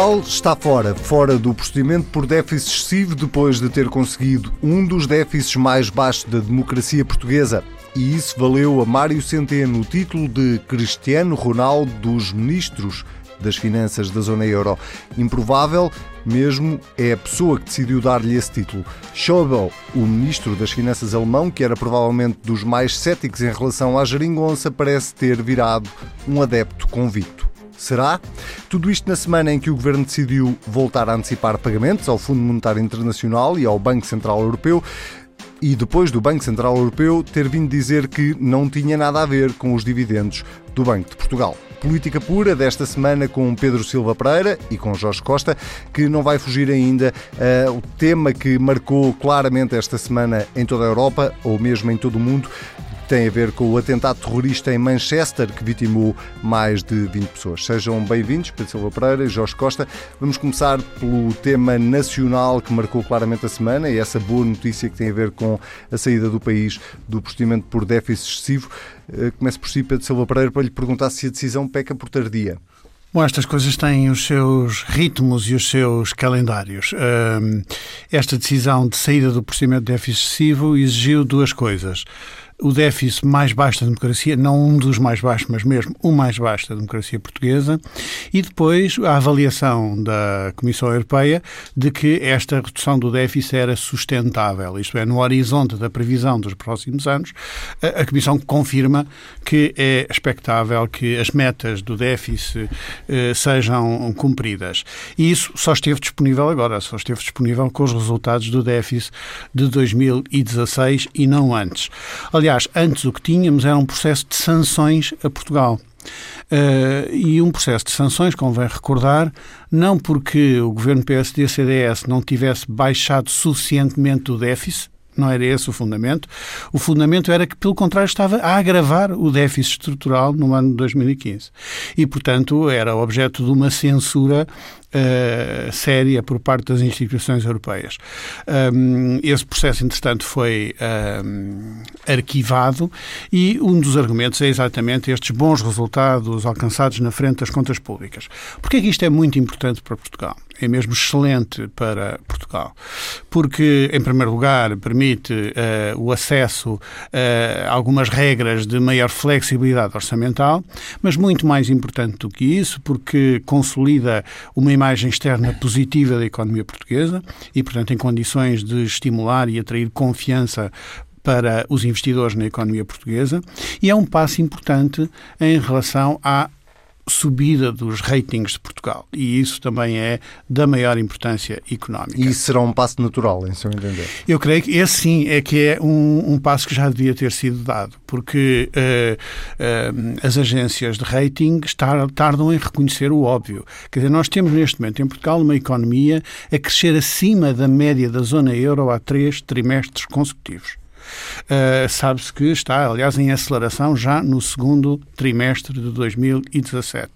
Portugal está fora, fora do procedimento por déficit excessivo depois de ter conseguido um dos déficits mais baixos da democracia portuguesa. E isso valeu a Mário Centeno o título de Cristiano Ronaldo dos Ministros das Finanças da Zona Euro. Improvável, mesmo, é a pessoa que decidiu dar-lhe esse título. Schäuble, o ministro das Finanças alemão, que era provavelmente dos mais céticos em relação à geringonça, parece ter virado um adepto convicto. Será? Tudo isto na semana em que o Governo decidiu voltar a antecipar pagamentos ao Fundo Monetário Internacional e ao Banco Central Europeu e depois do Banco Central Europeu ter vindo dizer que não tinha nada a ver com os dividendos do Banco de Portugal. Política pura desta semana com Pedro Silva Pereira e com Jorge Costa, que não vai fugir ainda uh, o tema que marcou claramente esta semana em toda a Europa ou mesmo em todo o mundo, tem a ver com o atentado terrorista em Manchester que vitimou mais de 20 pessoas. Sejam bem-vindos, Pedro Silva Pereira e Jorge Costa. Vamos começar pelo tema nacional que marcou claramente a semana e essa boa notícia que tem a ver com a saída do país do procedimento por déficit excessivo. Eh, começo por si, Pedro Silva Pereira, para lhe perguntar se a decisão peca por tardia. Bom, estas coisas têm os seus ritmos e os seus calendários. Esta decisão de saída do procedimento de déficit excessivo exigiu duas coisas o déficit mais baixo da democracia, não um dos mais baixos, mas mesmo o mais baixo da democracia portuguesa, e depois a avaliação da Comissão Europeia de que esta redução do déficit era sustentável, isto é, no horizonte da previsão dos próximos anos, a, Comissão confirma que é expectável que as metas do déficit eh, sejam cumpridas. E isso só esteve disponível agora, só esteve disponível com os resultados do déficit de 2016 e não antes. Aliás, Aliás, antes o que tínhamos era um processo de sanções a Portugal. Uh, e um processo de sanções, convém recordar, não porque o governo PSD-CDS não tivesse baixado suficientemente o déficit, não era esse o fundamento. O fundamento era que, pelo contrário, estava a agravar o déficit estrutural no ano de 2015. E, portanto, era objeto de uma censura uh, séria por parte das instituições europeias. Um, esse processo, entretanto, foi um, arquivado e um dos argumentos é exatamente estes bons resultados alcançados na frente das contas públicas. Porquê é que isto é muito importante para Portugal? É mesmo excelente para Portugal. Porque, em primeiro lugar, permite uh, o acesso a algumas regras de maior flexibilidade orçamental, mas muito mais importante do que isso, porque consolida uma imagem externa positiva da economia portuguesa e, portanto, em condições de estimular e atrair confiança para os investidores na economia portuguesa. E é um passo importante em relação à subida dos ratings de Portugal. E isso também é da maior importância económica. E isso será um passo natural, em seu entender? Eu creio que esse sim é que é um, um passo que já devia ter sido dado, porque uh, uh, as agências de rating tardam em reconhecer o óbvio. Quer dizer, nós temos neste momento em Portugal uma economia a crescer acima da média da zona euro há três trimestres consecutivos. Uh, Sabe-se que está, aliás, em aceleração já no segundo trimestre de 2017.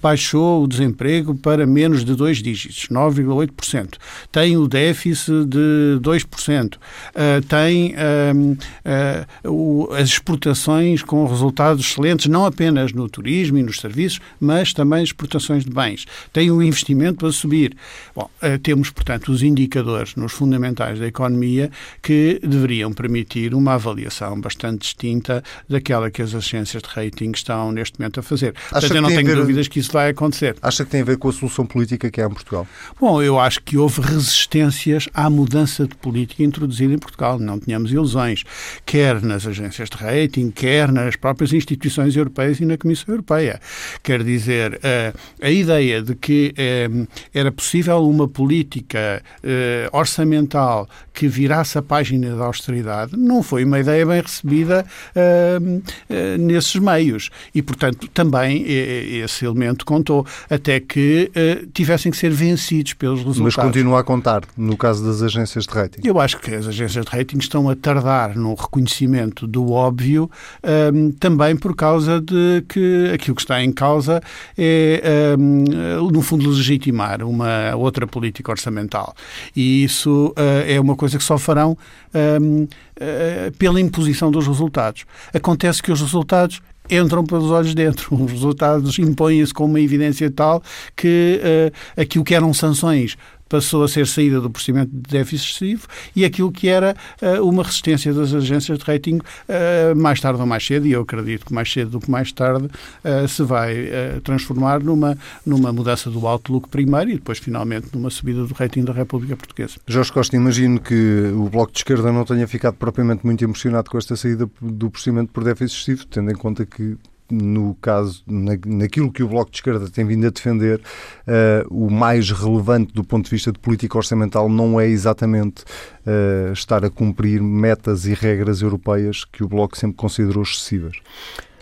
Baixou o desemprego para menos de dois dígitos, 9,8%. Tem o déficit de 2%. Uh, eh, tem uh, o, as exportações com resultados excelentes, não apenas no turismo e nos serviços, mas também exportações de bens. Tem o investimento a subir. Bom, temos, portanto, os indicadores nos fundamentais da economia que deveriam permitir permitir uma avaliação bastante distinta daquela que as agências de rating estão neste momento a fazer. Acha Portanto, eu não tenho ver... dúvidas que isso vai acontecer. Acha que tem a ver com a solução política que há em Portugal? Bom, eu acho que houve resistências à mudança de política introduzida em Portugal. Não tínhamos ilusões, quer nas agências de rating, quer nas próprias instituições europeias e na Comissão Europeia. Quer dizer, eh, a ideia de que eh, era possível uma política eh, orçamental que virasse a página da austeridade não foi uma ideia bem recebida uh, uh, nesses meios. E, portanto, também esse elemento contou, até que uh, tivessem que ser vencidos pelos resultados. Mas continua a contar, no caso das agências de rating? Eu acho que as agências de rating estão a tardar no reconhecimento do óbvio, um, também por causa de que aquilo que está em causa é, um, no fundo, legitimar uma outra política orçamental. E isso é uma coisa que só farão um, uh, pela imposição dos resultados. Acontece que os resultados entram pelos olhos dentro. Os resultados impõem-se com uma evidência tal que uh, aquilo que eram sanções passou a ser saída do procedimento de déficit excessivo e aquilo que era uh, uma resistência das agências de rating uh, mais tarde ou mais cedo, e eu acredito que mais cedo do que mais tarde uh, se vai transformar numa, numa mudança do outlook primeiro e depois finalmente numa subida do rating da República Portuguesa. Jorge Costa, imagino que o Bloco de Esquerda não tenha ficado propriamente muito emocionado com esta saída do procedimento por déficit excessivo, tendo em conta que no caso, na, naquilo que o Bloco de Esquerda tem vindo a defender, uh, o mais relevante do ponto de vista de política orçamental não é exatamente uh, estar a cumprir metas e regras europeias que o Bloco sempre considerou excessivas.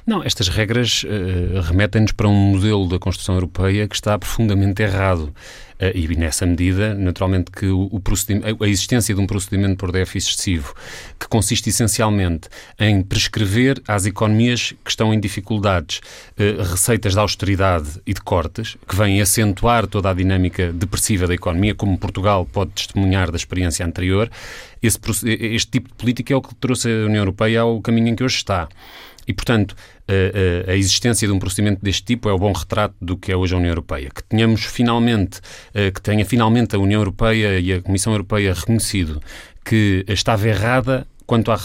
Não, estas regras uh, remetem-nos para um modelo da construção europeia que está profundamente errado. Uh, e nessa medida, naturalmente, que o, o a existência de um procedimento por déficit excessivo, que consiste essencialmente em prescrever às economias que estão em dificuldades uh, receitas de austeridade e de cortes, que vêm acentuar toda a dinâmica depressiva da economia, como Portugal pode testemunhar da experiência anterior, esse, este tipo de política é o que trouxe a União Europeia ao caminho em que hoje está. E, portanto, a, existência de um procedimento deste tipo é o bom retrato do que é hoje a União Europeia. Que tenhamos finalmente, que tenha finalmente a União Europeia e a Comissão Europeia reconhecido que estava errada Quanto à,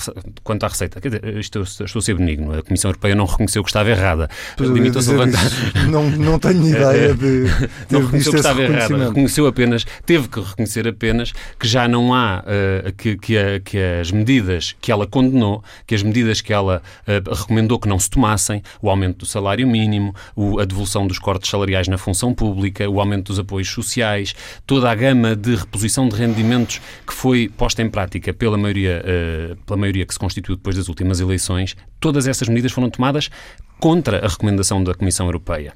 quanto à receita, quer dizer, estou, estou a ser benigno, a Comissão Europeia não reconheceu que estava errada. Limitou-se a levantar. Não, não tenho ideia de não reconheceu que estava errada. Reconheceu apenas, teve que reconhecer apenas que já não há, uh, que, que, a, que, as medidas que ela condenou, que as medidas que ela uh, recomendou que não se tomassem, o aumento do salário mínimo, o, a devolução dos cortes salariais na função pública, o aumento dos apoios sociais, toda a gama de reposição de rendimentos que foi posta em prática pela maioria uh, pela maioria que se constituiu depois das últimas eleições, todas essas medidas foram tomadas contra a recomendação da Comissão Europeia.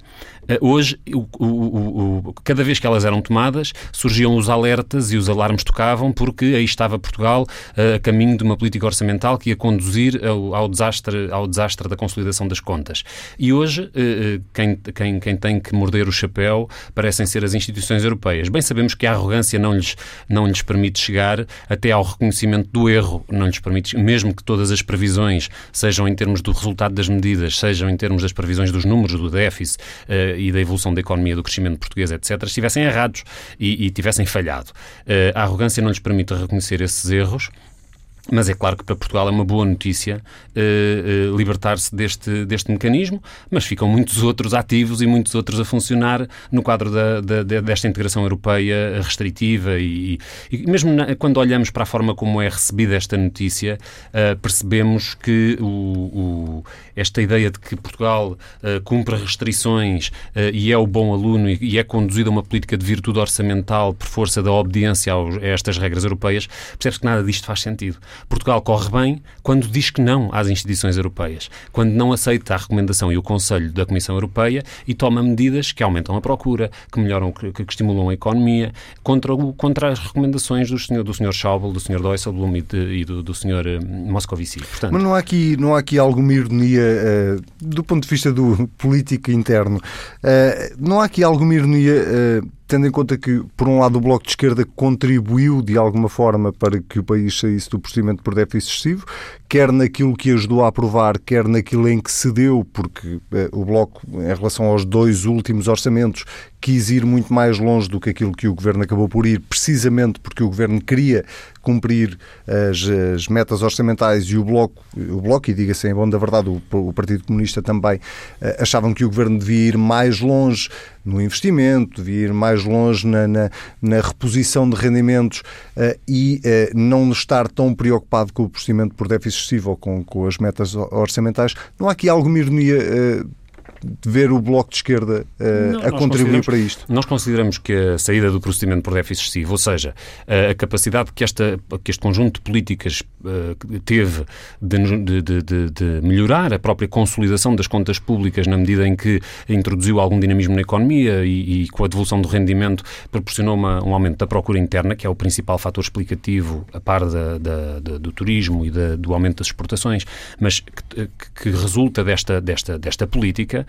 Eh, hoje, o, o, o, cada vez que elas eram tomadas, surgiam os alertas e os alarmes tocavam, porque aí estava Portugal uh, a caminho de uma política orçamental que ia conduzir ao, ao, desastre, ao desastre da consolidação das contas. E hoje, uh, quem, quem, quem tem que morder o chapéu parecem ser as instituições europeias. Bem sabemos que a arrogância não lhes, não lhes permite chegar até ao reconhecimento do erro, não lhes permite, mesmo que todas as previsões, sejam em termos do resultado das medidas, sejam em termos das previsões dos números do déficit uh, e da evolução da economia, do crescimento português, etc., estivessem errados e, e tivessem falhado. Uh, a arrogância não lhes permite reconhecer esses erros mas é claro que para Portugal é uma boa notícia uh, uh, libertar-se deste, deste mecanismo, mas ficam muitos outros ativos e muitos outros a funcionar no quadro da, da, desta integração europeia restritiva e, e mesmo na, quando olhamos para a forma como é recebida esta notícia, uh, percebemos que o, o, esta ideia de que Portugal cumpre restrições e é o bom aluno e, e, é conduzido a uma política de virtude orçamental por força da obediência a estas regras europeias, percebe-se que nada disto faz sentido. Portugal corre bem quando diz que não às instituições europeias, quando não aceita a recomendação e o conselho da Comissão Europeia e toma medidas que aumentam a procura, que melhoram, que, que estimulam a economia, contra, o, contra as recomendações do senhor, do senhor Schauble, do senhor Dijsselbloem e, de, e do, do senhor uh, Moscovici. Portanto, Mas não há aqui, não há aqui alguma ironia uh, do ponto de vista do político interno? Uh, não há aqui alguma ironia tendo em conta que, por um lado, o Bloco de Esquerda contribuiu de alguma forma para que o país saísse do procedimento por déficit excessivo, quer naquilo que ajudou a aprovar, quer naquilo em que cedeu, porque eh, o Bloco, em relação aos dois últimos orçamentos, quis ir muito mais longe do que aquilo que o Governo acabou por ir, precisamente porque o Governo queria cumprir as, as metas orçamentais e o Bloco, o Bloco e diga-se em bom da verdade, o, o, Partido Comunista também, eh, achavam que o Governo devia ir mais longe no investimento, devia ir mais longe na, na, na reposição de rendimentos uh, e uh, não estar tão preocupado com o procedimento por déficit excessivo ou com, com as metas orçamentais. Não há aqui alguma ironia ver o Bloco de Esquerda uh, não, a contribuir para isto? Nós consideramos que a saída do procedimento por déficit excessivo, ou seja, a, a capacidade que, esta, que este conjunto de políticas uh, teve de, de, de, de, melhorar a própria consolidação das contas públicas na medida em que introduziu algum dinamismo na economia e, e com a devolução do rendimento proporcionou uma, um aumento da procura interna, que é o principal fator explicativo, a par da, da, da, do turismo e do aumento das exportações, mas que, que resulta desta, desta, desta política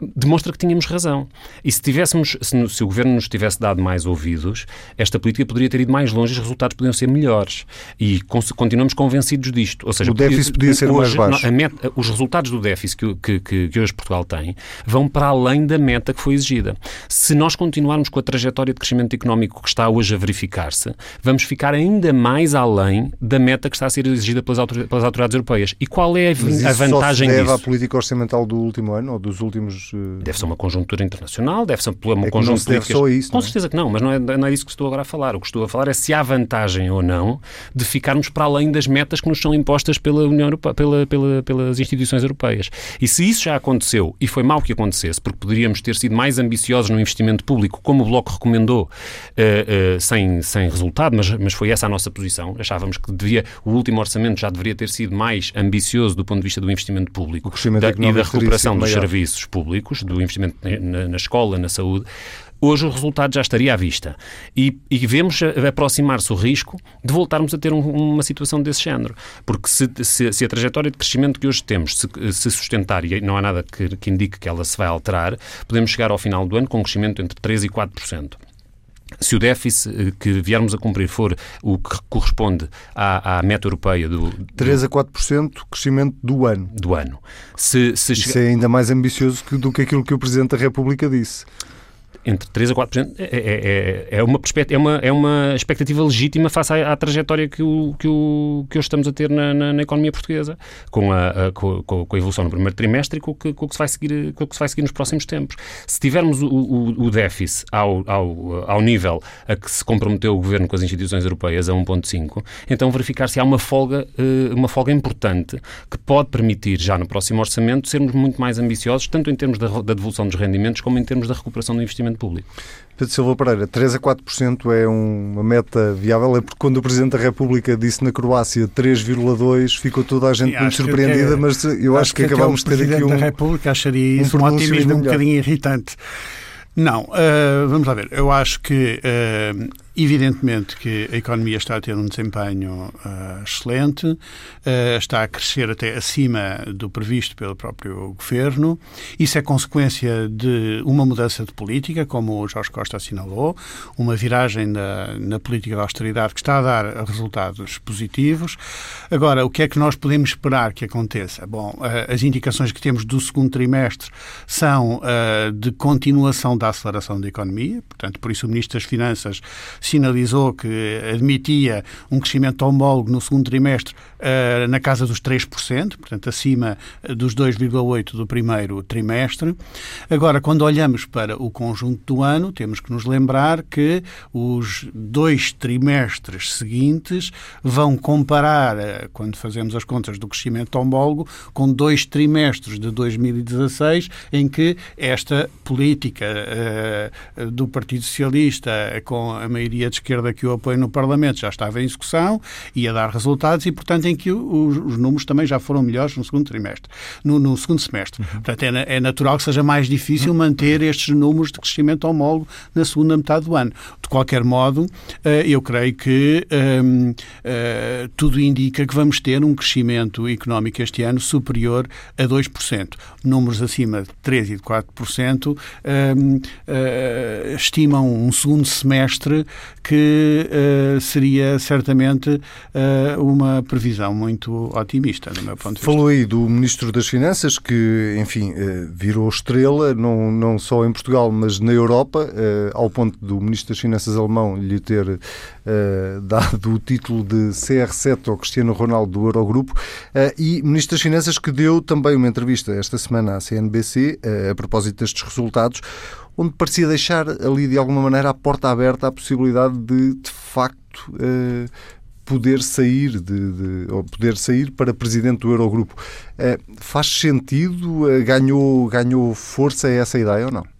demonstra que tínhamos razão. E se tivéssemos, se, se, o governo nos tivesse dado mais ouvidos, esta política poderia ter ido mais longe e os resultados poderiam ser melhores. E continuamos convencidos disto. Ou seja, o déficit podia ser hoje, mais baixo. Meta, os resultados do déficit que, que, que, hoje Portugal tem vão para além da meta que foi exigida. Se nós continuarmos com a trajetória de crescimento económico que está hoje a verificar-se, vamos ficar ainda mais além da meta que está a ser exigida pelas, pelas autoridades europeias. E qual é a, a vantagem só se deve disso? à política orçamental do último ano ou dos últimos eh, deve ser uma conjuntura internacional, deve ser uma é conjuntura de políticas. Só isso, Com é? certeza que não, mas não é, não é disso que estou agora a falar. O que estou a falar é se há vantagem ou não de ficarmos para além das metas que nos são impostas pela União Europeia, pela, pela, pelas instituições europeias. E se isso já aconteceu, e foi mal que acontecesse, porque poderíamos ter sido mais ambiciosos no investimento público, como o Bloco recomendou, uh, uh, sem, sem resultado, mas, mas foi essa a nossa posição. Achávamos que devia, o último orçamento já deveria ter sido mais ambicioso do ponto de vista do investimento público da, e da recuperação dos serviços públicos, do investimento na, na escola, na saúde, hoje o resultado já estaria à vista. E, e vemos aproximar-se o risco de voltarmos a ter um, uma situação desse género. Porque se, se, se, a trajetória de crescimento que hoje temos se, se, sustentar, e não há nada que, que indique que ela se vai alterar, podemos chegar ao final do ano com um crescimento entre 3% e 4% se o déficit eh, que viermos a cumprir for o que corresponde à, à meta europeia do, do 3 a 4% crescimento do ano. Do ano. Se, se Isso chega... é ainda mais ambicioso do que aquilo que o Presidente da República disse entre 3% a 4% é, é, é, é, uma, é, uma, é uma expectativa legítima face à, à trajetória que, o, que, o, que hoje estamos a ter na, na, na economia portuguesa, com a, a, com, com, a evolução no primeiro trimestre e com, com, o que se vai seguir, com o que se vai seguir nos próximos tempos. Se tivermos o, o, o déficit ao, ao, ao nível a que se comprometeu o Governo com as instituições europeias, a 1,5, então verificar se há uma folga, eh, uma folga importante que pode permitir, já no próximo orçamento, sermos muito mais ambiciosos, tanto em termos da, da devolução dos rendimentos como em termos da recuperação do investimento público. Pedro Silva Pereira, 3 a 4% é uma meta viável? É porque quando o Presidente da República disse na Croácia 3,2% ficou toda a gente muito surpreendida, mas eu acho, acho que, que acabamos de ter aqui um... O Presidente da República acharia isso um, um otimismo um bocadinho irritante. Não, uh, vamos lá ver. Eu acho que uh, Evidentemente que a economia está a ter um desempenho uh, excelente, uh, está a crescer até acima do previsto pelo próprio governo. Isso é consequência de uma mudança de política, como o Jorge Costa assinalou, uma viragem na, na política de austeridade que está a dar resultados positivos. Agora, o que é que nós podemos esperar que aconteça? Bom, uh, as indicações que temos do segundo trimestre são de continuação da aceleração da economia, portanto, por isso o Ministro das Finanças sinalizou que admitia um crescimento homólogo no segundo trimestre uh, na casa dos 3%, portanto, acima dos 2,8% do primeiro trimestre. Agora, quando olhamos para o conjunto do ano, temos que nos lembrar que os dois trimestres seguintes vão comparar, uh, quando fazemos as contas do crescimento homólogo, com dois trimestres de 2016, em que esta política uh, do Partido Socialista, com a maioria maioria de esquerda que o apoia no Parlamento já estava em execução, ia dar resultados e, portanto, em que os, os números também já foram melhores no segundo trimestre, no, no segundo semestre. Uhum. Portanto, é, é, natural que seja mais difícil uhum. manter estes números de crescimento homólogo na segunda metade do ano. De qualquer modo, eh, eu creio que um, uh, tudo indica que vamos ter um crescimento económico este ano superior a 2%. Números acima de 3% e de 4% um, uh, estimam um segundo semestre que uh, seria certamente uh, uma previsão muito otimista, do meu ponto de vista. Falou aí do Ministro das Finanças, que, enfim, uh, virou estrela, não, não só em Portugal, mas na Europa, ao ponto do Ministro das Finanças alemão lhe ter dado o título de CR7 ao Cristiano Ronaldo do Eurogrupo, e Ministro das Finanças que deu também uma entrevista esta semana à CNBC a propósito destes resultados, onde parecia deixar ali de alguma maneira a porta aberta à possibilidade de, de facto, uh, poder sair de, de, ou poder sair para presidente do Eurogrupo. Uh, faz sentido? Uh, ganhou, ganhou força essa ideia ou não?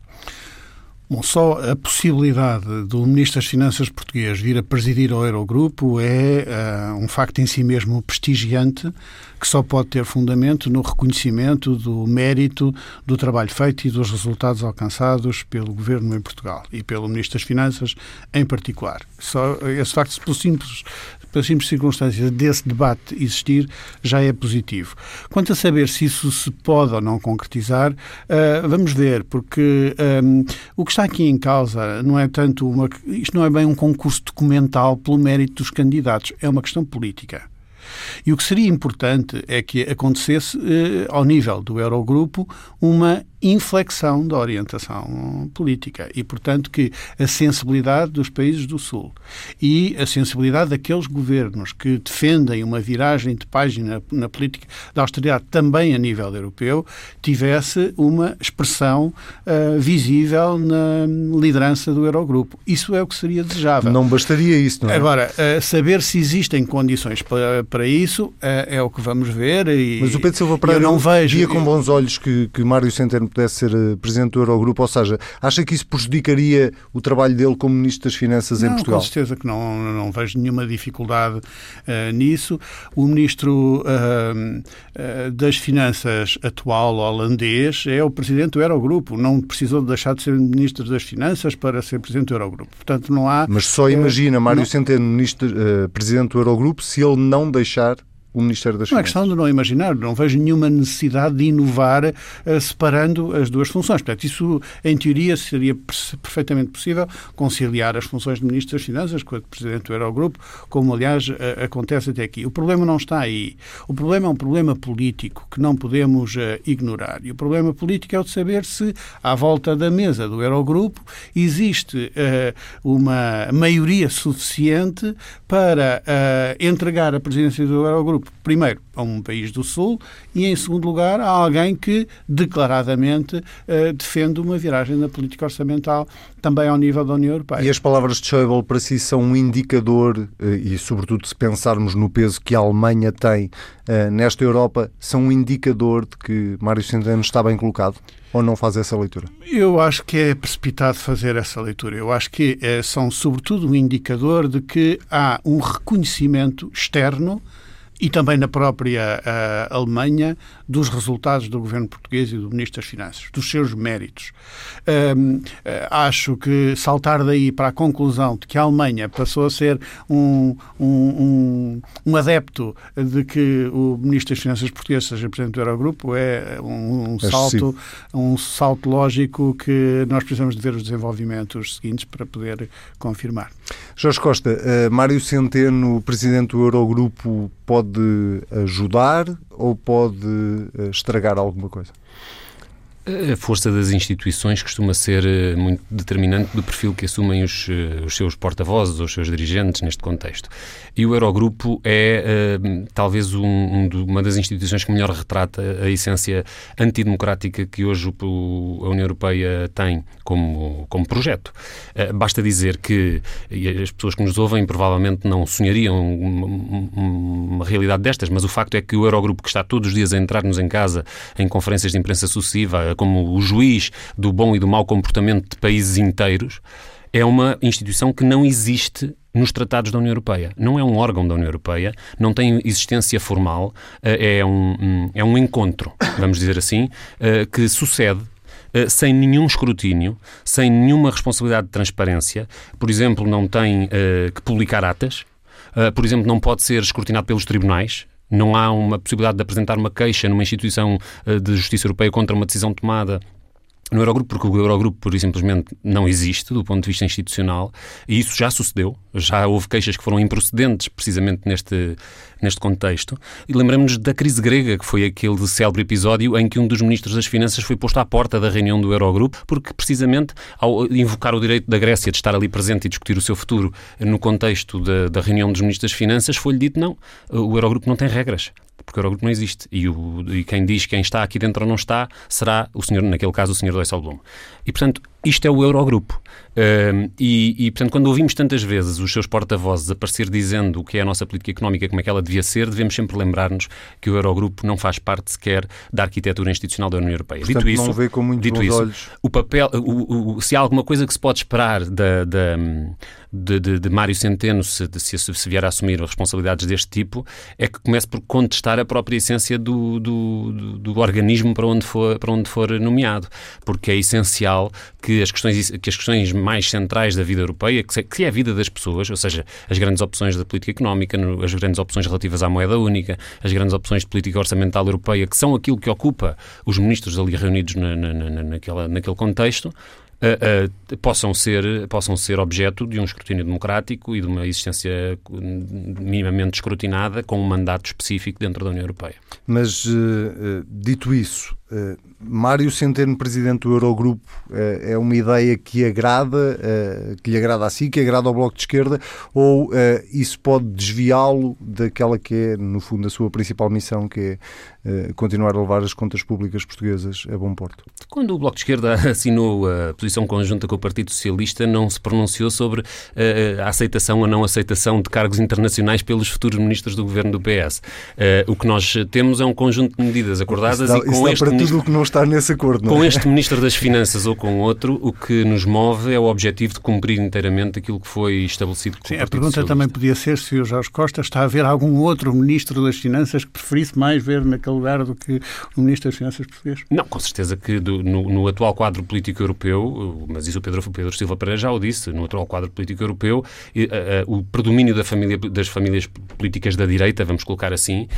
Bom, só a possibilidade do Ministro das Finanças português vir a presidir o Eurogrupo é uh, um facto em si mesmo prestigiante que só pode ter fundamento no reconhecimento do mérito do trabalho feito e dos resultados alcançados pelo Governo em Portugal e pelo Ministro das Finanças em particular. Só esse facto, pelo simples simples circunstâncias desse debate existir, já é positivo. Quanto a saber se isso se pode ou não concretizar, uh, vamos ver, porque um, o que está aqui em causa não é tanto uma. Isto não é bem um concurso documental pelo mérito dos candidatos, é uma questão política. E o que seria importante é que acontecesse, eh, ao nível do Eurogrupo, uma inflexão da orientação política e, portanto, que a sensibilidade dos países do Sul e a sensibilidade daqueles governos que defendem uma viragem de página na política da austeridade também a nível europeu tivesse uma expressão uh, visível na liderança do Eurogrupo. Isso é o que seria desejável. Não bastaria isso, não é? Agora, uh, saber se existem condições para, para isso uh, é o que vamos ver. E, Mas o Pedro Silva Pereira não vejo, via com bons olhos que, que Mário Centeno pudesse ser eh, presidente do Eurogrupo, ou seja, acha que isso prejudicaria o trabalho dele como Ministro das Finanças não, em Portugal? Com certeza que não, não vejo nenhuma dificuldade uh, nisso. O Ministro uh, uh, das Finanças atual holandês é o Presidente do Eurogrupo, não precisou deixar de ser Ministro das Finanças para ser Presidente do Eurogrupo. Portanto, não há... Mas só imagina Mário não... Centeno, ministro, Presidente do Eurogrupo, se ele não deixar o Ministério das Finanças. Não é questão de não imaginar, não vejo nenhuma necessidade de inovar uh, separando as duas funções. Portanto, isso, em teoria, seria perfeitamente possível conciliar as funções de Ministro das Finanças com a de Presidente do Eurogrupo, como, aliás, uh, acontece até aqui. O problema não está aí. O problema é um problema político que não podemos uh, ignorar. E o problema político é o de saber se, à volta da mesa do Eurogrupo, existe uma maioria suficiente para entregar a presidência do Eurogrupo primeiro, a um país do Sul e, em segundo lugar, a alguém que declaradamente uh, defende uma viragem na política orçamental também ao nível da União Europeia. E as palavras de Schäuble para si são um indicador, uh, e sobretudo se pensarmos no peso que a Alemanha tem uh, nesta Europa, são um indicador de que Mário Centeno está bem colocado? Ou não faz essa leitura? Eu acho que é precipitado fazer essa leitura. Eu acho que são, sobretudo, um indicador de que há um reconhecimento externo e também na própria uh, Alemanha dos resultados do governo português e do Ministro das Finanças, dos seus méritos. uh, acho que saltar daí para a conclusão de que a Alemanha passou a ser um, um, um, um adepto de que o Ministro das Finanças português seja Presidente do Eurogrupo é um, um salto, um salto lógico que nós precisamos de ver os desenvolvimentos seguintes para poder confirmar. Jorge Costa, uh, Mário Centeno, Presidente do Eurogrupo, pode ajudar ou pode eh, estragar alguma coisa? A força das instituições costuma ser eh, muito determinante do perfil que assumem os, eh, os seus porta-vozes, os seus dirigentes neste contexto. E o Eurogrupo é uh, talvez um, um, uma das instituições que melhor retrata a essência antidemocrática que hoje o, a União Europeia tem como, como projeto. Uh, basta dizer que as pessoas que nos ouvem provavelmente não sonhariam uma, uma, realidade destas, mas o facto é que o Eurogrupo, que está todos os dias a entrar-nos em casa em conferências de imprensa sucessiva, como o juiz do bom e do mau comportamento de países inteiros, é uma instituição que não existe nos tratados da União Europeia. Não é um órgão da União Europeia, não tem existência formal, eh, é um, é um encontro, vamos dizer assim, eh, que sucede eh, sem nenhum escrutínio, sem nenhuma responsabilidade de transparência. Por exemplo, não tem que publicar atas, por exemplo, não pode ser escrutinado pelos tribunais. Não há uma possibilidade de apresentar uma queixa numa instituição eh, de justiça europeia contra uma decisão tomada no Eurogrupo, porque o Eurogrupo, por simplesmente, não existe do ponto de vista institucional, e isso já sucedeu, já houve queixas que foram improcedentes precisamente neste, neste contexto. E lembramos-nos da crise grega, que foi aquele célebre episódio em que um dos ministros das Finanças foi posto à porta da reunião do Eurogrupo, porque precisamente ao invocar o direito da Grécia de estar ali presente e discutir o seu futuro no contexto da, da reunião dos ministros das Finanças, foi-lhe dito não, o Eurogrupo não tem regras porque o Eurogrupo não existe. E, o, e, quem diz quem está aqui dentro ou não está será o senhor, naquele caso, o senhor Dijsselbloem. E, portanto, Isto é o Eurogrupo. E, e, portanto, quando ouvimos tantas vezes os seus porta-vozes aparecer dizendo o que é a nossa política económica, como é que ela devia ser, devemos sempre lembrar-nos que o Eurogrupo não faz parte sequer da arquitetura institucional da União Europeia. Portanto, dito isso, não vê com muitos dito isso, olhos. o papel, o, o, se há alguma coisa que se pode esperar da, da de, de, de, Mário Centeno, se, se, se, vier a assumir responsabilidades deste tipo, é que comece por contestar a própria essência do, do, do, do organismo para onde, for, para onde for nomeado, porque é essencial que as questões, que as questões mais centrais da vida europeia, que, que é a vida das pessoas, ou seja, as grandes opções da política económica, as grandes opções relativas à moeda única, as grandes opções de política orçamental europeia, que são aquilo que ocupa os ministros ali reunidos na, na, na, naquela, naquele contexto, Uh, uh, possam, ser, possam ser objeto de um escrutínio democrático e de uma existência minimamente escrutinada com um mandato específico dentro da União Europeia. Mas, uh, dito isso, Mário Centeno, presidente do Eurogrupo, é uma ideia que agrada, que lhe agrada a si, que agrada ao Bloco de Esquerda, ou isso pode desviá-lo daquela que é, no fundo, a sua principal missão, que é continuar a levar as contas públicas portuguesas a bom porto? Quando o Bloco de Esquerda assinou a posição conjunta com o Partido Socialista, não se pronunciou sobre a aceitação ou não aceitação de cargos internacionais pelos futuros ministros do governo do PS. o que nós temos é um conjunto de medidas acordadas dá, e com este tudo o que não está nesse acordo. Não é? Com este Ministro das Finanças ou com outro, o que nos move é o objetivo de cumprir inteiramente aquilo que foi estabelecido com Sim, o A pergunta Socialista. também podia ser se o Jorge Costa está a ver algum outro Ministro das Finanças que preferisse mais ver naquele lugar do que o Ministro das Finanças português. Não, com certeza que do, no, no, atual quadro político europeu, mas isso o Pedro, o Pedro Silva Pereira já o disse, no atual quadro político europeu, o predomínio da família, das famílias políticas da direita, vamos colocar assim,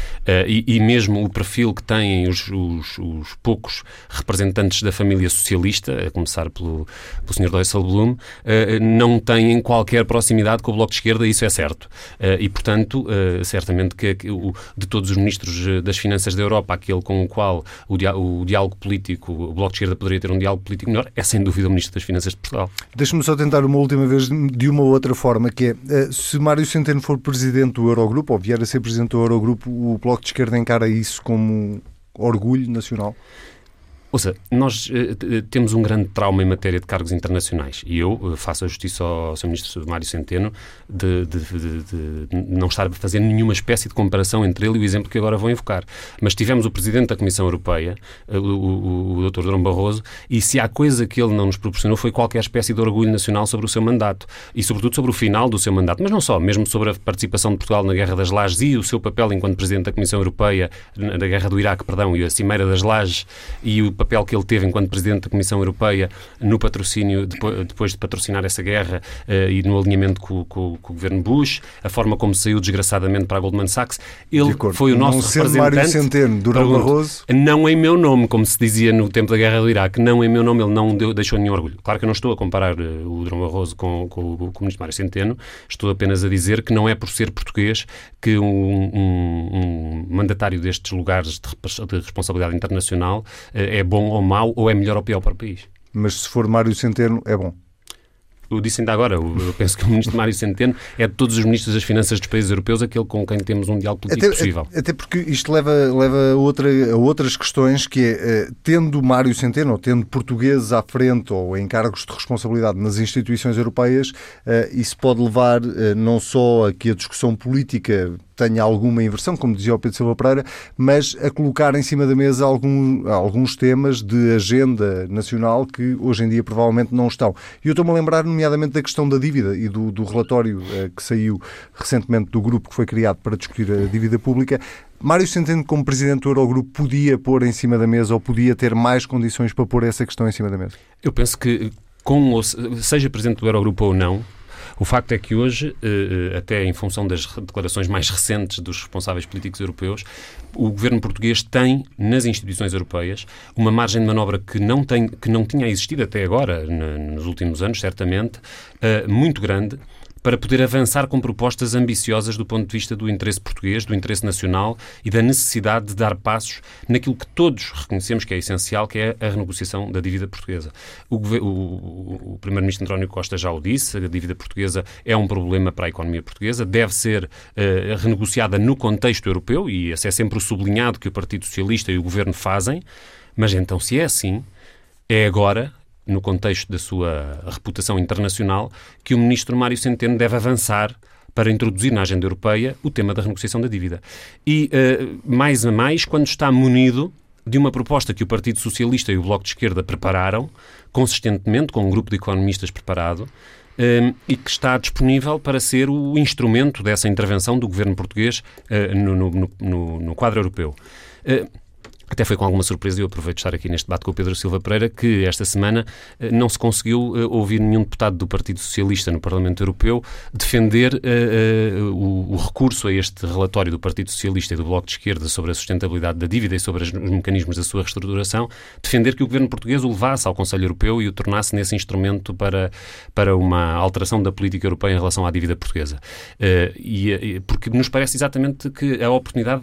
e, e mesmo o perfil que têm os, os, os poucos representantes da família socialista, a começar pelo, pelo Sr. Dijsselbloem, eh, não têm qualquer proximidade com o Bloco de Esquerda, isso é certo. Eh, e, portanto, eh, certamente que de todos os ministros das Finanças da Europa, aquele com o qual o, diálogo político, o Bloco de Esquerda poderia ter um diálogo político melhor, é sem dúvida o Ministro das Finanças de Portugal. Deixe-me só tentar uma última vez de uma outra forma, que é, se Mário Centeno for Presidente do Eurogrupo, ou vier a ser Presidente do Eurogrupo, o Bloco de Esquerda encara isso como orgulho nacional? Ouça, nós uh, temos um grande trauma em matéria de cargos internacionais e eu uh, faço a justiça ao Sr. Ministro Mário Centeno de, de, de, de, não estar a fazer nenhuma espécie de comparação entre ele e o exemplo que agora vou invocar. Mas tivemos o Presidente da Comissão Europeia, uh, o, o, o Dr. Durão Barroso, e se há coisa que ele não nos proporcionou foi qualquer espécie de orgulho nacional sobre o seu mandato e, sobretudo, sobre o final do seu mandato. Mas não só, mesmo sobre a participação de Portugal na Guerra das Lajes e o seu papel enquanto Presidente da Comissão Europeia, na Guerra do Iraque, perdão, e a Cimeira das Lajes e o papel que ele teve enquanto Presidente da Comissão Europeia no patrocínio, depois de patrocinar essa guerra uh, e no alinhamento com, com, com, o governo Bush, a forma como saiu desgraçadamente para a Goldman Sachs. Ele foi o nosso não representante. Mário Centeno, Durão Barroso. Não em meu nome, como se dizia no tempo da guerra do Iraque, não em meu nome, ele não deu, deixou nenhum orgulho. Claro que eu não estou a comparar uh, o Durão Barroso com, com, o ministro Mário Centeno, estou apenas a dizer que não é por ser português que um, um, um mandatário destes lugares de, de responsabilidade internacional uh, é bom ou mau ou é melhor ou pior para o país. Mas se for Mário Centeno, é bom eu disse ainda agora, eu penso que o ministro Mário Centeno é de todos os ministros das Finanças dos países europeus aquele com quem temos um diálogo político até, possível. Até porque isto leva, leva a, outra, a outras questões que é, eh, tendo Mário Centeno, ou tendo portugueses à frente ou em cargos de responsabilidade nas instituições europeias, eh, isso pode levar eh, não só a que a discussão política tenha alguma inversão, como dizia o Pedro Silva Pereira, mas a colocar em cima da mesa algum, alguns temas de agenda nacional que hoje em dia provavelmente não estão. E eu estou-me a lembrar, nomeadamente, da questão da dívida e do, do relatório eh, que saiu recentemente do grupo que foi criado para discutir a dívida pública. Mário Centeno, como presidente do Eurogrupo, podia pôr em cima da mesa ou podia ter mais condições para pôr essa questão em cima da mesa? Eu penso que, com, seja presidente do Eurogrupo ou não, o facto é que hoje, eh, eh, até em função das declarações mais recentes dos responsáveis políticos europeus, o governo português tem, nas instituições europeias, uma margem de manobra que não, tem, que não tinha existido até agora, nos últimos anos, certamente, eh, muito grande para poder avançar com propostas ambiciosas do ponto de vista do interesse português, do interesse nacional e da necessidade de dar passos naquilo que todos reconhecemos que é essencial, que é a renegociação da dívida portuguesa. O, o, o Primeiro-Ministro António Costa já o disse, a dívida portuguesa é um problema para a economia portuguesa, deve ser uh, renegociada no contexto europeu e esse é sempre o sublinhado que o Partido Socialista e o Governo fazem, mas então se é assim, é agora no contexto da sua reputação internacional, que o ministro Mário Centeno deve avançar para introduzir na agenda europeia o tema da renegociação da dívida. E, uh, mais a mais, quando está munido de uma proposta que o Partido Socialista e o Bloco de Esquerda prepararam, consistentemente, com um grupo de economistas preparado, um, e que está disponível para ser o instrumento dessa intervenção do governo português uh, no, no, no, no, quadro europeu. Uh, até foi com alguma surpresa, e eu aproveito de estar aqui neste debate com o Pedro Silva Pereira, que esta semana eh, não se conseguiu eh, ouvir nenhum deputado do Partido Socialista no Parlamento Europeu defender uh, uh, o, o, recurso a este relatório do Partido Socialista e do Bloco de Esquerda sobre a sustentabilidade da dívida e sobre os mecanismos da sua reestruturação, defender que o governo português o levasse ao Conselho Europeu e o tornasse nesse instrumento para, para uma alteração da política europeia em relação à dívida portuguesa. Uh, e, porque nos parece exatamente que a oportunidade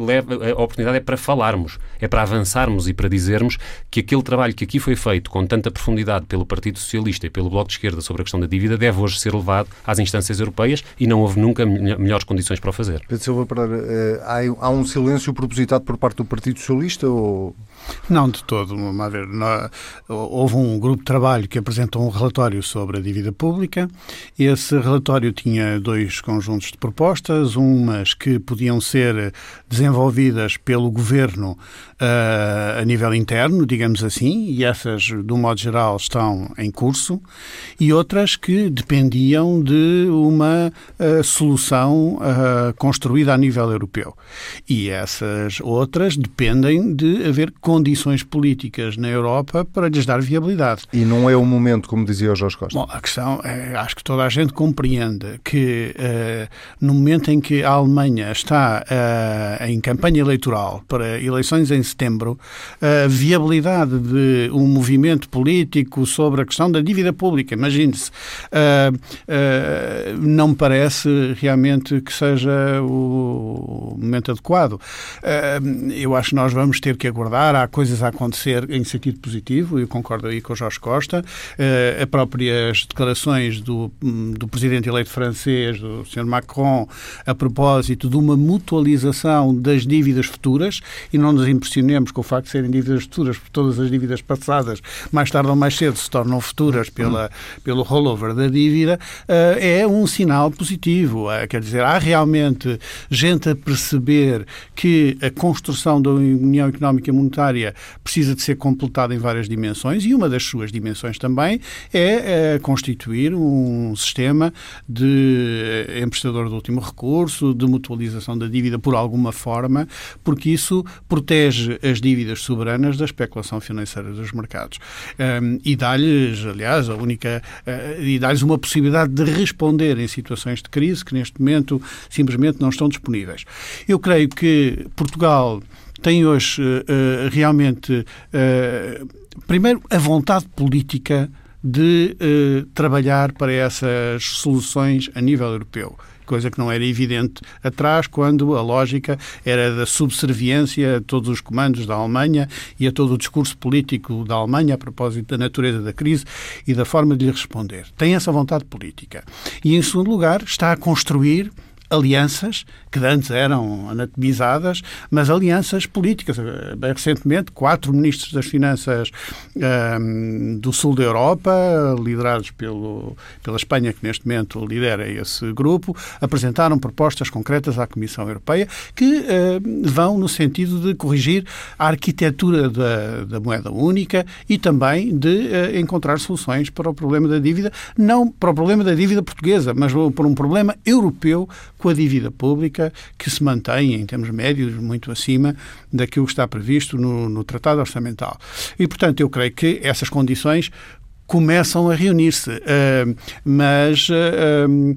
leva, a oportunidade é para falarmos, é para avançarmos e para dizermos que aquele trabalho que aqui foi feito com tanta profundidade pelo Partido Socialista e pelo Bloco de Esquerda sobre a questão da dívida deve hoje ser levado às instâncias europeias e não houve nunca melhores condições para o fazer. Pedro Silva eh, há um silêncio propositado por parte do Partido Socialista ou não, de todo. Vamos ver, houve um grupo de trabalho que apresentou um relatório sobre a dívida pública. Esse relatório tinha dois conjuntos de propostas, umas que podiam ser desenvolvidas pelo governo uh, a nível interno, digamos assim, e essas, de um modo geral, estão em curso, e outras que dependiam de uma uh, solução uh, construída a nível europeu. E essas outras dependem de haver condições políticas na Europa para lhes dar viabilidade. E não é o momento, como dizia o Jorge Costa? Bom, a questão é, acho que toda a gente compreende que no momento em que a Alemanha está em campanha eleitoral para eleições em setembro, a viabilidade de um movimento político sobre a questão da dívida pública, imagine-se, uh, uh, não me parece realmente que seja o momento adequado. Uh, eu acho que nós vamos ter que aguardar, há coisas a acontecer em sentido positivo, eu concordo aí com o Jorge Costa, uh, as próprias declarações do, do presidente eleito francês, do Sr. Macron, a propósito de uma mutualização das dívidas futuras, e não nos impressionamos imaginemos com o facto de serem dívidas futuras, porque todas as dívidas passadas, mais tarde ou mais cedo, se tornam futuras pela, pelo rollover da dívida, uh, é um sinal positivo. Uh, quer dizer, há realmente gente a perceber que a construção da União Económica e Monetária precisa de ser completada em várias dimensões e uma das suas dimensões também é uh, constituir um sistema de emprestador de último recurso, de mutualização da dívida por alguma forma, porque isso protege as dívidas soberanas da especulação financeira dos mercados. Um, e dá-lhes, aliás, a única. Uh, e dá-lhes uma possibilidade de responder em situações de crise que neste momento simplesmente não estão disponíveis. Eu creio que Portugal tem hoje uh, realmente, uh, primeiro, a vontade política de trabalhar para essas soluções a nível europeu coisa que não era evidente atrás, quando a lógica era da subserviência a todos os comandos da Alemanha e a todo o discurso político da Alemanha a propósito da natureza da crise e da forma de lhe responder. Tem essa vontade política. E, em segundo lugar, está a construir alianças que antes eram anatomizadas, mas alianças políticas. Bem recentemente, quatro ministros das Finanças um, do sul da Europa, liderados pelo, pela Espanha, que neste momento lidera esse grupo, apresentaram propostas concretas à Comissão Europeia que uh, vão no sentido de corrigir a arquitetura da, da moeda única e também de uh, encontrar soluções para o problema da dívida, não para o problema da dívida portuguesa, mas para um problema europeu com a dívida pública, que se mantém em termos médios muito acima daquilo que está previsto no, no Tratado Orçamental. E, portanto, eu creio que essas condições começam a reunir-se. Uh, mas uh,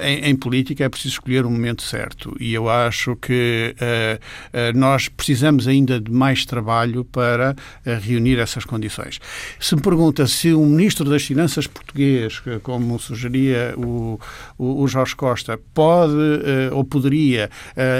em, em, política é preciso escolher o um momento certo. E eu acho que nós precisamos ainda de mais trabalho para reunir essas condições. Se me pergunta se o Ministro das Finanças português, como sugeria o, o, o Jorge Costa, pode ou poderia,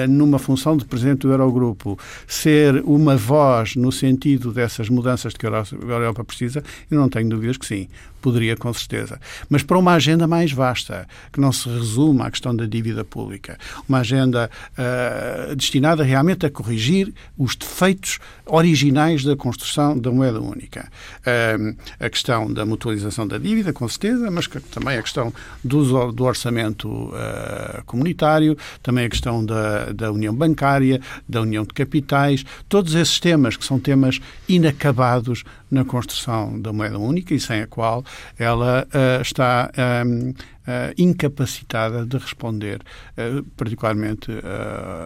numa função de Presidente do Eurogrupo, ser uma voz no sentido dessas mudanças de que a Europa precisa, eu não tenho dúvidas que que sim, poderia com certeza. Mas para uma agenda mais vasta, que não se resume à questão da dívida pública, uma agenda uh, destinada realmente a corrigir os defeitos originais da construção da moeda única. Uh, a questão da mutualização da dívida, com certeza, mas também a questão do, do orçamento uh, comunitário, também a questão da, da união bancária, da união de capitais, todos esses temas que são temas inacabados na construção da moeda única e sem a qual ela uh, está um, uh, eh, incapacitada de responder, uh, particularmente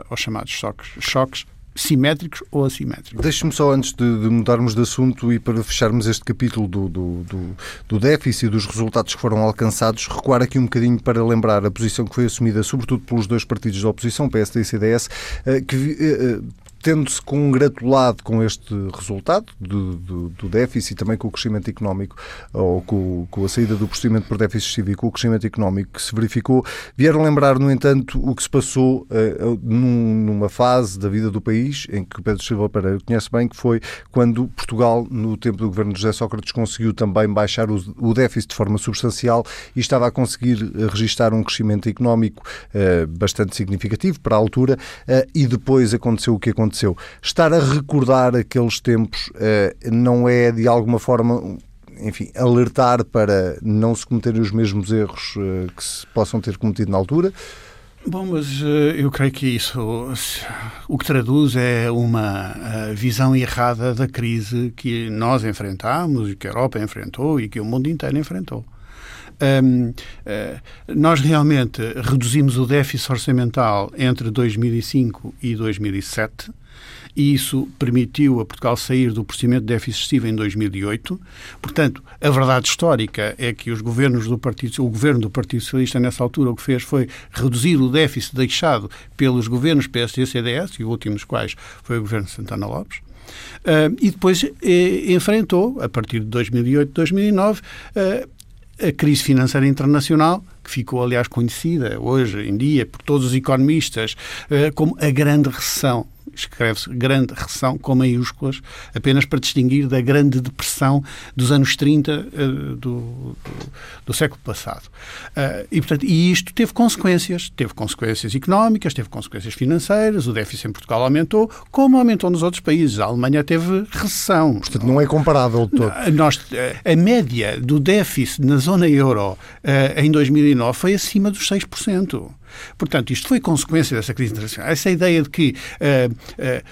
aos chamados choques, choques simétricos ou assimétricos. Deixe-me só, antes de, de, mudarmos de assunto e para fecharmos este capítulo do, do, do, do déficit e dos resultados que foram alcançados, recuar aqui um bocadinho para lembrar a posição que foi assumida, sobretudo pelos dois partidos da oposição, PSD e CDS, que tendo-se congratulado com este resultado do, do, do, déficit e também com o crescimento económico, ou com, com, a saída do procedimento por déficit com o crescimento económico que se verificou, vieram lembrar, no entanto, o que se passou uh, num, numa fase da vida do país, em que o Pedro Silva Pereira conhece bem, que foi quando Portugal, no tempo do governo de José Sócrates, conseguiu também baixar o, o déficit de forma substancial e estava a conseguir registrar um crescimento económico uh, bastante significativo para a altura, uh, e depois aconteceu o que aconteceu aconteceu. Estar a recordar aqueles tempos eh, não é, de alguma forma, enfim, alertar para não se cometerem os mesmos erros eh, que se possam ter cometido na altura? Bom, mas eh, eu creio que isso o que traduz é uma visão errada da crise que nós enfrentamos, que a Europa enfrentou e que o mundo inteiro enfrentou. Um, uh, nós realmente reduzimos o déficit orçamental entre 2005 e 2007 e isso permitiu a Portugal sair do procedimento de déficit excessivo em 2008. Portanto, a verdade histórica é que os governos do Partido, o governo do Partido Socialista nessa altura o que fez foi reduzir o déficit deixado pelos governos PSD e CDS, e o último dos quais foi o governo de Santana Lopes. Uh, e depois eh, enfrentou, a partir de 2008, 2009, uh, a crise financeira internacional, que ficou, aliás, conhecida hoje em dia por todos os economistas uh, como a grande recessão escreve-se Grande Recessão com maiúsculas, apenas para distinguir da Grande Depressão dos anos 30 uh, eh, do, do, do, século passado. Uh, e, portanto, e isto teve consequências. Teve consequências económicas, teve consequências financeiras, o déficit em Portugal aumentou, como aumentou nos outros países. A Alemanha teve recessão. Portanto, não é comparável todo. Nós, a média do déficit na zona euro uh, em 2009 foi acima dos 6%. Portanto, isto foi consequência dessa crise internacional. Essa ideia de que uh,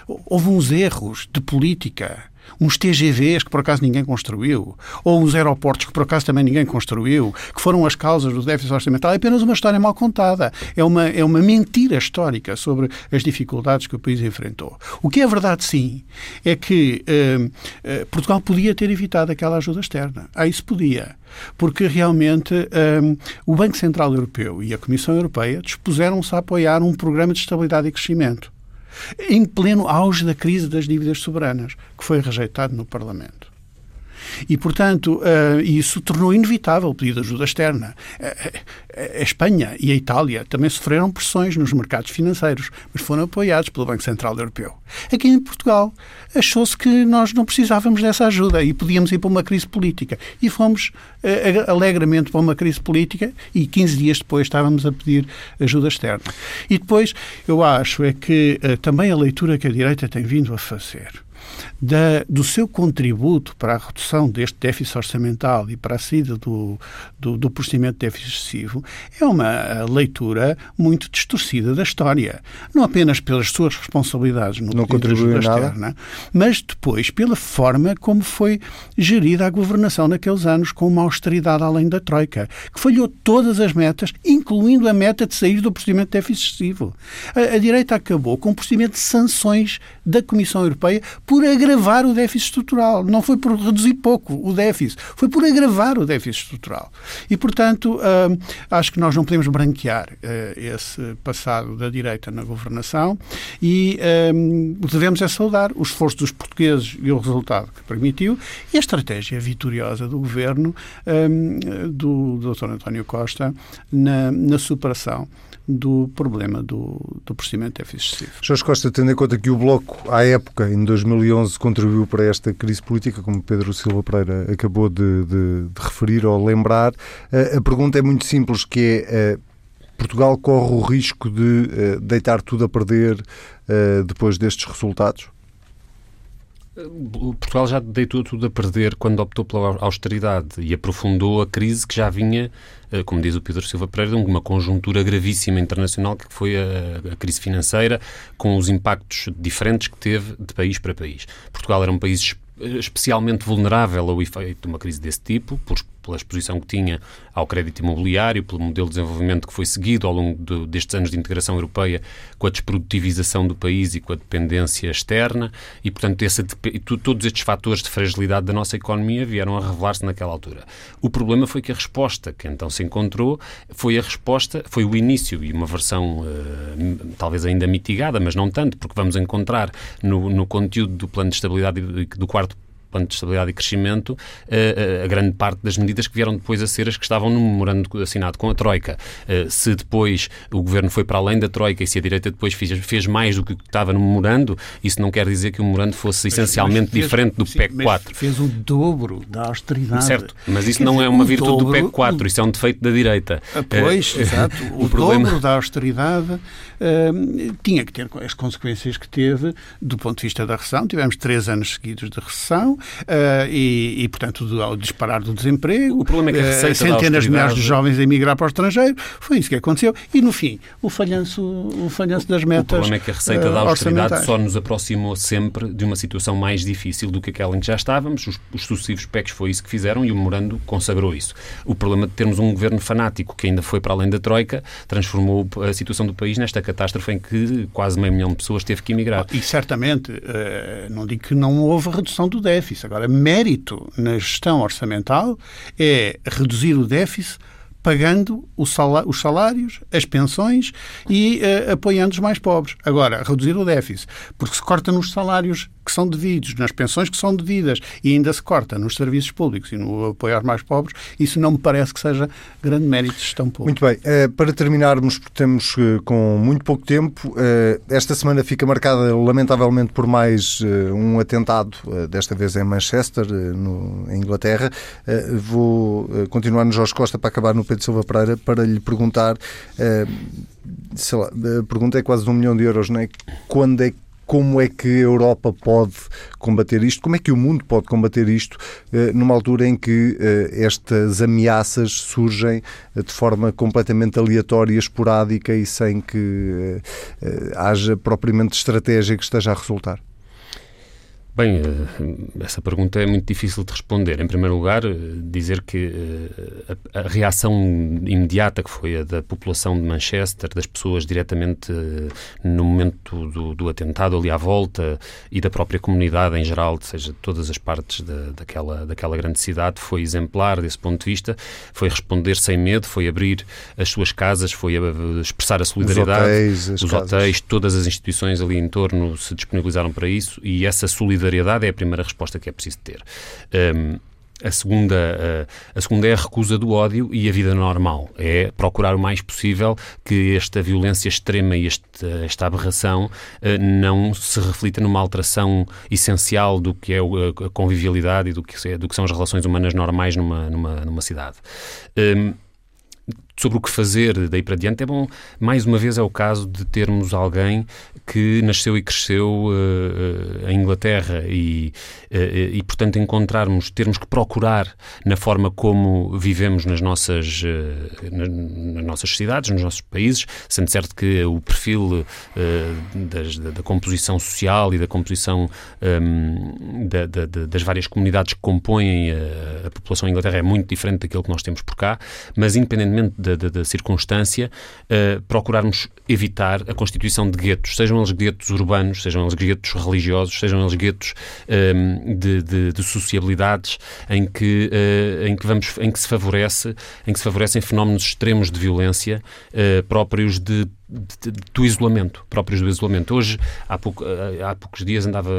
uh, houve uns erros de política uns TGVs que por acaso ninguém construiu, ou uns aeroportos que por acaso também ninguém construiu, que foram as causas do déficit orçamental, é apenas uma história mal contada. É uma, é uma mentira histórica sobre as dificuldades que o país enfrentou. O que é verdade, sim, é que uh, Portugal podia ter evitado aquela ajuda externa. Ah, isso podia porque realmente um, o Banco Central Europeu e a Comissão Europeia dispuseram-se a apoiar um programa de estabilidade e crescimento em pleno auge da crise das dívidas soberanas, que foi rejeitado no Parlamento. E, portanto, uh, isso tornou inevitável o pedido de ajuda externa. Uh, a Espanha e a Itália também sofreram pressões nos mercados financeiros, mas foram apoiados pelo Banco Central Europeu. Aqui em Portugal, achou-se que nós não precisávamos dessa ajuda e podíamos ir para uma crise política. E fomos alegremente para uma crise política e 15 dias depois estávamos a pedir ajuda externa. E depois, eu acho é que também a leitura que a direita tem vindo a fazer da, do seu contributo para a redução deste déficit orçamental e para a saída do, do, do procedimento de déficit excessivo é uma leitura muito distorcida da história. Não apenas pelas suas responsabilidades no Não contribuiu externa, mas depois pela forma como foi gerida a governação naqueles anos com uma austeridade além da Troika, que falhou todas as metas, incluindo a meta de sair do procedimento de déficit excessivo. A, a direita acabou com o procedimento de sanções da Comissão Europeia por agravar o déficit estrutural. Não foi por reduzir pouco o déficit, foi por agravar o déficit estrutural. E, portanto, uh, acho que nós não podemos branquear uh, esse passado da direita na governação e uh, devemos é saudar o esforço dos portugueses e o resultado que permitiu e a estratégia vitoriosa do governo do Dr. António Costa na, na superação do problema do, do procedimento de déficit excessivo. Jorge Costa, tendo em conta que o Bloco, à época, em 2011, contribuiu para esta crise política, como Pedro Silva Pereira acabou de, de, de referir ou lembrar, a, a pergunta é muito simples, que é... Portugal corre o risco de uh, deitar tudo a perder uh, depois destes resultados? Portugal já deitou tudo a perder quando optou pela austeridade e aprofundou a crise que já vinha, eh, como diz o Pedro Silva Pereira, de uma conjuntura gravíssima internacional que foi a, a, crise financeira, com os impactos diferentes que teve de país para país. Portugal era um país especialmente vulnerável ao efeito de uma crise desse tipo, por pela exposição que tinha ao crédito imobiliário, pelo modelo de desenvolvimento que foi seguido ao longo de, destes anos de integração europeia, com a desprodutivização do país e com a dependência externa, e, portanto, todos estes fatores de fragilidade da nossa economia vieram a revelar-se naquela altura. O problema foi que a resposta que então se encontrou foi a resposta, foi o início e uma versão uh, talvez ainda mitigada, mas não tanto, porque vamos encontrar no, no conteúdo do plano de estabilidade do quarto plano de estabilidade e crescimento, eh, eh, a grande parte das medidas que vieram depois a ser as que estavam no memorando assinado com a Troika. Eh, se depois o governo foi para além da Troika e se a direita depois fez, mais do que estava no memorando, isso não quer dizer que o memorando fosse essencialmente fez, diferente do sim, PEC 4. Fez o dobro da austeridade. Certo, mas isso quer não é uma virtude dobro, do PEC 4, isso é um defeito da direita. Ah, pois, exato. O, o problema... dobro da austeridade uh, tinha que ter as consequências que teve do ponto de vista da recessão. Tivemos três anos seguidos de recessão, uh, e, e, portanto, do, ao disparar do desemprego, o problema é que a receita uh, centenas de milhares de jovens a emigrar para o estrangeiro, foi isso que aconteceu. E, no fim, o falhanço, o falhanço das metas. O problema é que a receita da austeridade só nos aproximou sempre de uma situação mais difícil do que aquela em que já estávamos. Os, os sucessivos PECs foi isso que fizeram e o memorando consagrou isso. O problema de termos um governo fanático que ainda foi para além da Troika transformou a situação do país nesta catástrofe em que quase meio milhão de pessoas teve que emigrar. E certamente, não digo que não houve redução do déficit déficit. Agora, mérito na gestão orçamental é reduzir o déficit pagando os salários, as pensões e uh, apoiando os mais pobres. Agora, reduzir o déficit, porque se corta nos salários que são devidos, nas pensões que são devidas e ainda se corta nos serviços públicos e no apoio aos mais pobres, isso não me parece que seja grande mérito de gestão pública. Muito bem. Uh, para terminarmos, porque temos uh, com muito pouco tempo, esta semana fica marcada, lamentavelmente, por mais um atentado, desta vez em Manchester, no, em Inglaterra. vou continuar no Jorge Costa para acabar no Pedro Silva Pereira para lhe perguntar, sei lá, a pergunta é quase de um milhão de euros, não é? Quando é como é que a Europa pode combater isto? Como é que o mundo pode combater isto eh, numa altura em que eh, estas ameaças surgem eh, de forma completamente aleatória, esporádica e sem que haja propriamente estratégia que esteja a resultar? Bem, eh, essa pergunta é muito difícil de responder. Em primeiro lugar, eh, dizer que eh, a, reação imediata que foi a da população de Manchester, das pessoas diretamente no momento do, do atentado ali à volta e da própria comunidade em geral, seja de todas as partes da, daquela, daquela grande cidade, foi exemplar desse ponto de vista. Foi responder sem medo, foi abrir as suas casas, foi expressar a solidariedade. Os hotéis, os hotéis todas as instituições ali em torno se disponibilizaram para isso e essa solidariedade solidariedade é a primeira resposta que é preciso ter. Um, a segunda, a, a, segunda é a recusa do ódio e a vida normal. É procurar o mais possível que esta violência extrema e esta, esta aberração uh, não se reflita numa alteração essencial do que é a convivialidade e do que, é, do que são as relações humanas normais numa, numa, numa cidade. Um, sobre o que fazer daí para diante, é bom, mais uma vez é o caso de termos alguém que nasceu e cresceu uh, em Inglaterra e, uh, e, portanto, encontrarmos, termos que procurar na forma como vivemos nas nossas, uh, nas nossas cidades, nos nossos países, sendo certo que o perfil das, da, da, composição social e da composição um, da, da, das várias comunidades que compõem a, a população em Inglaterra é muito diferente daquilo que nós temos por cá, mas independentemente da, da, da circunstância, uh, procurarmos evitar a constituição de guetos, sejam eles guetos urbanos, sejam eles guetos religiosos, sejam eles guetos um, ehm, de, de, de, sociabilidades em que, uh, em, que vamos, em que se favorece, em que se favorecem fenómenos extremos de violência uh, próprios de do isolamento, próprios do isolamento. Hoje, há, pouco, há poucos dias andava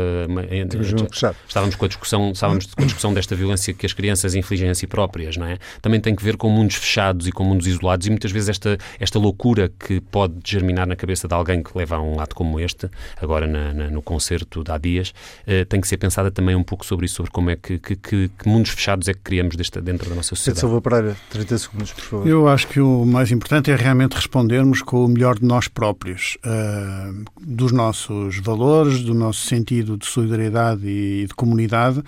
estávamos com a discussão, estávamos com a discussão desta violência que as crianças infligem a si próprias, não é? Também tem que ver com mundos fechados e com mundos isolados e muitas vezes esta esta loucura que pode germinar na cabeça de alguém que leva a um ato como este, agora na, na, no concerto de há dias, uh, tem que ser pensada também um pouco sobre isso, sobre como é que, que, que, que mundos fechados é que criamos desta, dentro da nossa sociedade. Silva Pereira, 30 segundos, por favor. Eu acho que o mais importante é realmente respondermos com o melhor de nós próprios, uh, dos nossos valores, do nosso sentido de solidariedade e de comunidade.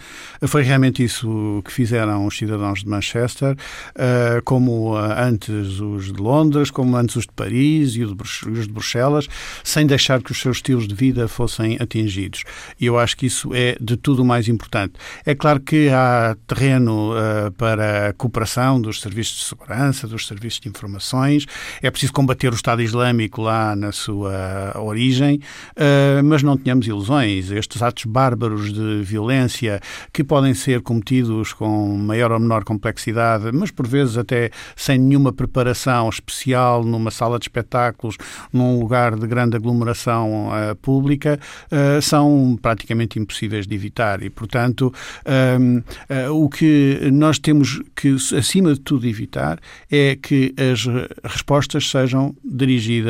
Foi realmente isso que fizeram os cidadãos de Manchester, uh, como antes os de Londres, como antes os de Paris e os de Bruxelas, sem deixar que os seus estilos de vida fossem atingidos. E eu acho que isso é de tudo mais importante. É claro que há terreno uh, para a cooperação dos serviços de segurança, dos serviços de informações, é preciso combater o Estado Islâmico lá na sua origem, uh, mas não tenhamos ilusões. Estes atos bárbaros de violência que podem ser cometidos com maior ou menor complexidade, mas por vezes até sem nenhuma preparação especial numa sala de espetáculos, num lugar de grande aglomeração uh, pública, uh, são praticamente impossíveis de evitar. E, portanto, uh, o que nós temos que, acima de tudo, evitar é que as respostas sejam dirigidas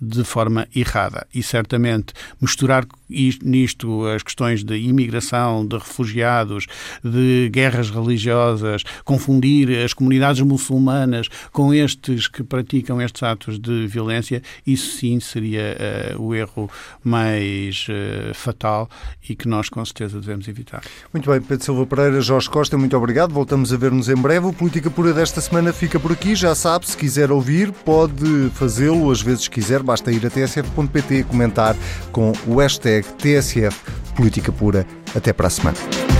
de forma errada. E, certamente, misturar nisto as questões de imigração, de refugiados, de guerras religiosas, confundir as comunidades muçulmanas com estes que praticam estes atos de violência, isso sim seria uh, o erro mais uh, fatal e que nós com certeza devemos evitar. Muito bem, Pedro Silva Pereira, Jorge Costa, muito obrigado. Voltamos a ver-nos em breve. O Política Pura desta semana fica por aqui. Já sabe, se quiser ouvir, pode fazê-lo às vezes quiser. Basta ir a tsf.pt e comentar com o TSF Política Pura. Até para a semana.